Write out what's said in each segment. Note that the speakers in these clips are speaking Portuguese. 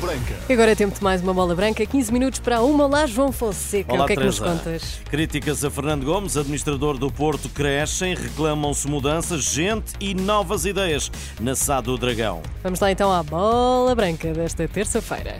Branca. Agora é tempo de mais uma bola branca. 15 minutos para uma. Lá, João Fonseca. Olá, o que é que nos contas? Críticas a Fernando Gomes, administrador do Porto, crescem, reclamam-se mudanças, gente e novas ideias na SAD do Dragão. Vamos lá então à bola branca desta terça-feira.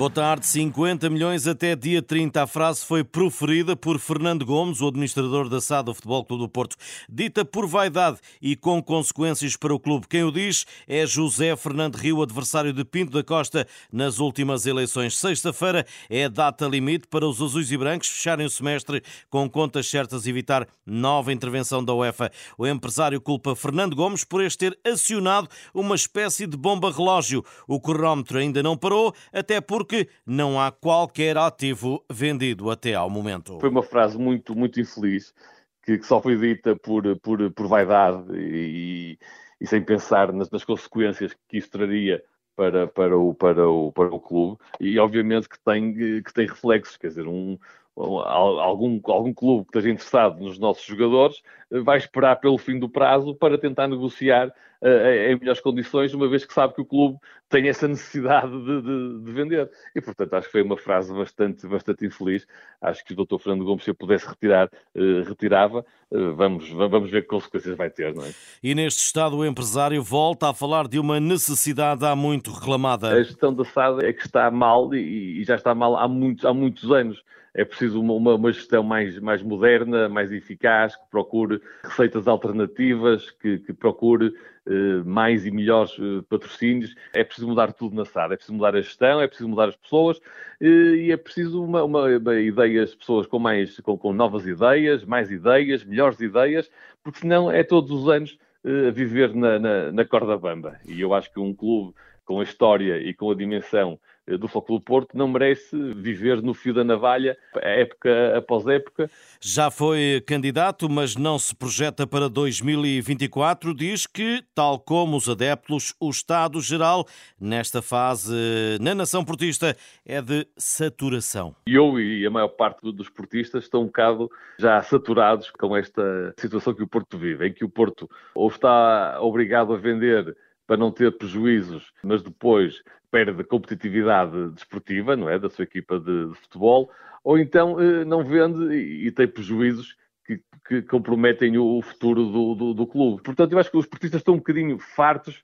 Boa tarde, 50 milhões até dia 30. A frase foi proferida por Fernando Gomes, o administrador da SAD do Futebol Clube do Porto. Dita por vaidade e com consequências para o clube. Quem o diz é José Fernando Rio, adversário de Pinto da Costa nas últimas eleições. Sexta-feira é data limite para os azuis e brancos fecharem o semestre com contas certas e evitar nova intervenção da UEFA. O empresário culpa Fernando Gomes por este ter acionado uma espécie de bomba relógio. O cronómetro ainda não parou, até porque não há qualquer ativo vendido até ao momento. Foi uma frase muito, muito infeliz, que, que só foi dita por, por, por vaidade e, e sem pensar nas, nas consequências que isso traria para, para, o, para, o, para o clube. E obviamente que tem, que tem reflexos, quer dizer, um, algum, algum clube que esteja interessado nos nossos jogadores vai esperar pelo fim do prazo para tentar negociar uh, em melhores condições, uma vez que sabe que o clube tem essa necessidade de, de, de, vender. E, portanto, acho que foi uma frase bastante, bastante infeliz. Acho que o Dr. Fernando Gomes, se eu pudesse retirar, uh, retirava. Uh, vamos, vamos ver que consequências vai ter, não é? E neste estado, o empresário volta a falar de uma necessidade há muito reclamada. A gestão da SAD é que está mal e, e já está mal há muitos, há muitos anos é preciso uma, uma, uma, gestão mais, mais moderna, mais eficaz, que procure receitas alternativas, que, que procure eh, mais e melhores eh, patrocínios. É preciso mudar tudo na SAD, é preciso mudar a gestão, é preciso mudar as pessoas eh, e é preciso uma, uma, ideias, pessoas com, mais, com, com novas ideias, mais ideias, melhores ideias, porque senão é todos os anos eh, a viver na, na, na corda bamba. E eu acho que um clube com a história e com a dimensão do Futebol Porto não merece viver no fio da navalha, época após época. Já foi candidato, mas não se projeta para 2024. Diz que, tal como os adeptos, o Estado-Geral, nesta fase na nação portista, é de saturação. Eu e a maior parte dos portistas estão um bocado já saturados com esta situação que o Porto vive, em que o Porto ou está obrigado a vender para não ter prejuízos, mas depois perde competitividade desportiva, não é, da sua equipa de, de futebol, ou então eh, não vende e, e tem prejuízos que, que comprometem o, futuro do, do, do, clube. Portanto, eu acho que os esportistas estão um bocadinho fartos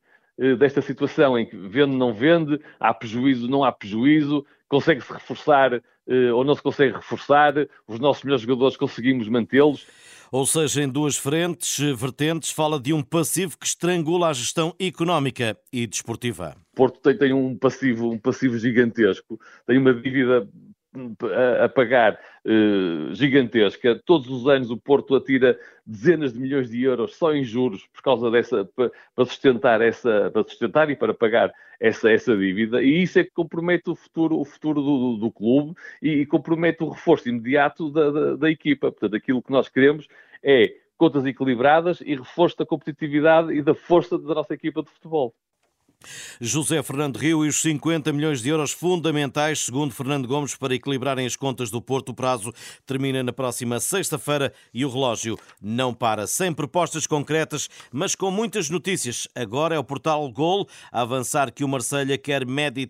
desta situação em que vende, não vende, há prejuízo, não há prejuízo, consegue-se reforçar eh, ou não se consegue reforçar, os nossos melhores jogadores conseguimos mantê-los. Ou seja, em duas frentes, vertentes, fala de um passivo que estrangula a gestão económica e desportiva. Porto tem, tem um, passivo, um passivo gigantesco, tem uma dívida a, pagar uh, gigantesca. Todos os anos o Porto atira dezenas de milhões de euros só em juros por causa dessa para sustentar essa para sustentar e para pagar essa essa dívida e isso é que compromete o futuro o futuro do, do clube e, e, compromete o reforço imediato da, da, da equipa. Portanto, aquilo que nós queremos é contas equilibradas e reforço da competitividade e da força da nossa equipa de futebol. José Fernando Rio e os 50 milhões de euros fundamentais, segundo Fernando Gomes, para equilibrarem as contas do Porto. O prazo termina na próxima sexta-feira e o relógio não para. Sem propostas concretas, mas com muitas notícias. Agora é o portal Gol a avançar que o Marselha quer Mehdi.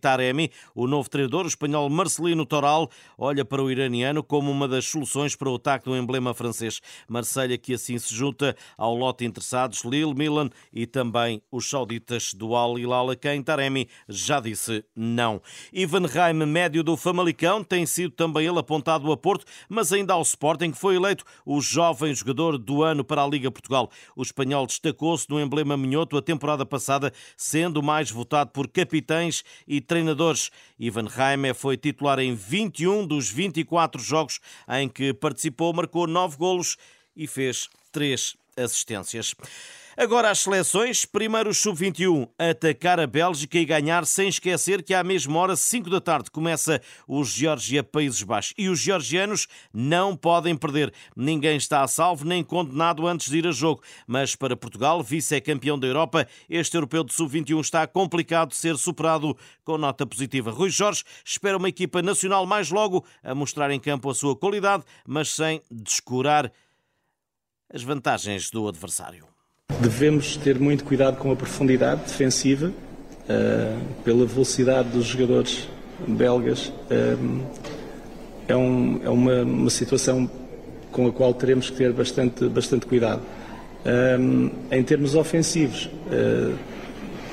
O novo treinador, o espanhol Marcelino Toral, olha para o iraniano como uma das soluções para o ataque do emblema francês. Marselha que assim se junta ao lote interessados Lille, Milan e também os sauditas do Al Hilal a quem Taremi já disse não. Ivan Raim, médio do Famalicão, tem sido também ele apontado a Porto, mas ainda ao Sporting, que foi eleito o jovem jogador do ano para a Liga Portugal. O espanhol destacou-se no emblema minhoto a temporada passada, sendo mais votado por capitães e treinadores. Ivan Raim foi titular em 21 dos 24 jogos em que participou, marcou 9 golos e fez 3 assistências. Agora as seleções, primeiro o sub-21, atacar a Bélgica e ganhar sem esquecer que à mesma hora, 5 da tarde, começa o Geórgia Países Baixos. E os georgianos não podem perder. Ninguém está a salvo nem condenado antes de ir a jogo. Mas para Portugal, vice-campeão da Europa, este europeu de sub-21 está complicado de ser superado com nota positiva. Rui Jorge espera uma equipa nacional mais logo a mostrar em campo a sua qualidade, mas sem descurar as vantagens do adversário. Devemos ter muito cuidado com a profundidade defensiva, uh, pela velocidade dos jogadores belgas. Uh, é, um, é uma, uma, situação com a qual teremos que ter bastante, bastante cuidado. Uh, em termos ofensivos,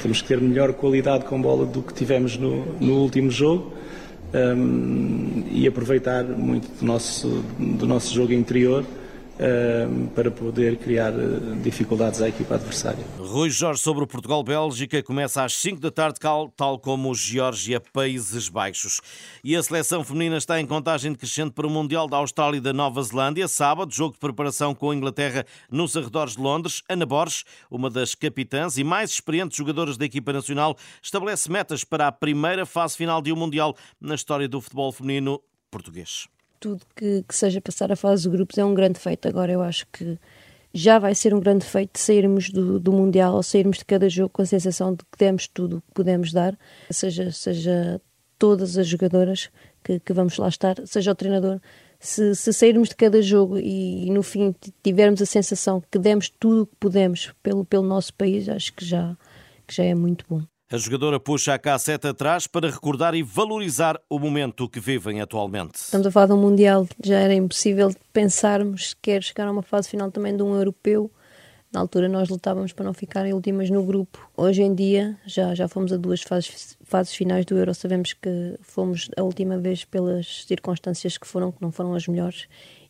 temos que ter melhor qualidade com bola do que tivemos no, no último jogo. E aproveitar muito do nosso, do nosso jogo interior para poder criar eh, dificuldades à equipa adversária. Rui Jorge sobre o Portugal-Bélgica começa às 5 da tarde, tal como o Geórgia Países Baixos. E a seleção feminina está em contagem decrescente para o Mundial da Austrália e da Nova Zelândia. Sábado, jogo de preparação com a Inglaterra nos arredores de Londres. Ana Borges, uma das capitãs e mais experientes jogadoras da equipa nacional, estabelece metas para a primeira fase final de um Mundial na história do futebol feminino português tudo que, que seja passar a fase de grupos é um grande feito. Agora eu acho que já vai ser um grande feito sairmos do, do Mundial ou sairmos de cada jogo com a sensação de que demos tudo o que podemos dar, seja, seja todas as jogadoras que, que vamos lá estar, seja o treinador. Se, se sairmos de cada jogo e, e, no fim tivermos a sensação que demos tudo o que podemos pelo, pelo nosso país, acho que já, que já é muito bom. A jogadora puxa a cassete atrás para recordar e valorizar o momento que vivem atualmente. Estamos a falar de um Mundial, já era impossível pensarmos que quer chegar a uma fase final também de um europeu. Na altura nós lutávamos para não ficar em últimas no grupo. Hoje em dia já, já fomos a duas fases, fases finais do Euro. Sabemos que fomos a última vez pelas circunstâncias que foram, que não foram as melhores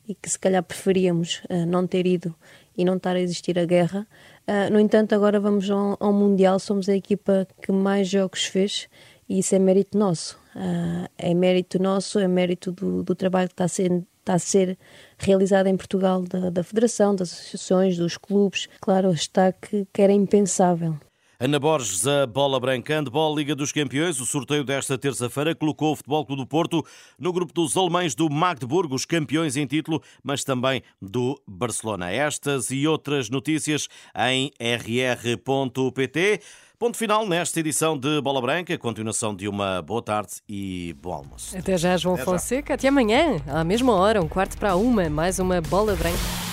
e que se calhar preferíamos uh, não ter ido e não estar a existir a guerra. Uh, no entanto, agora vamos ao, ao, Mundial, somos a equipa que mais jogos fez e isso é mérito nosso. Uh, é mérito nosso, é mérito do, do trabalho que está a ser, está a ser realizado em Portugal da, da Federação, das associações, dos clubes. Claro, está que, que era impensável. Ana Borges, a bola branca, handball Liga dos Campeões. O sorteio desta terça-feira colocou o Futebol Clube do Porto no grupo dos alemães do Magdeburgo, os campeões em título, mas também do Barcelona. Estas e outras notícias em rr.pt. Ponto final nesta edição de Bola Branca. Continuação de uma boa tarde e bom almoço. Até já, João Até Fonseca. Já. Até amanhã, à mesma hora, um quarto para uma, mais uma Bola Branca.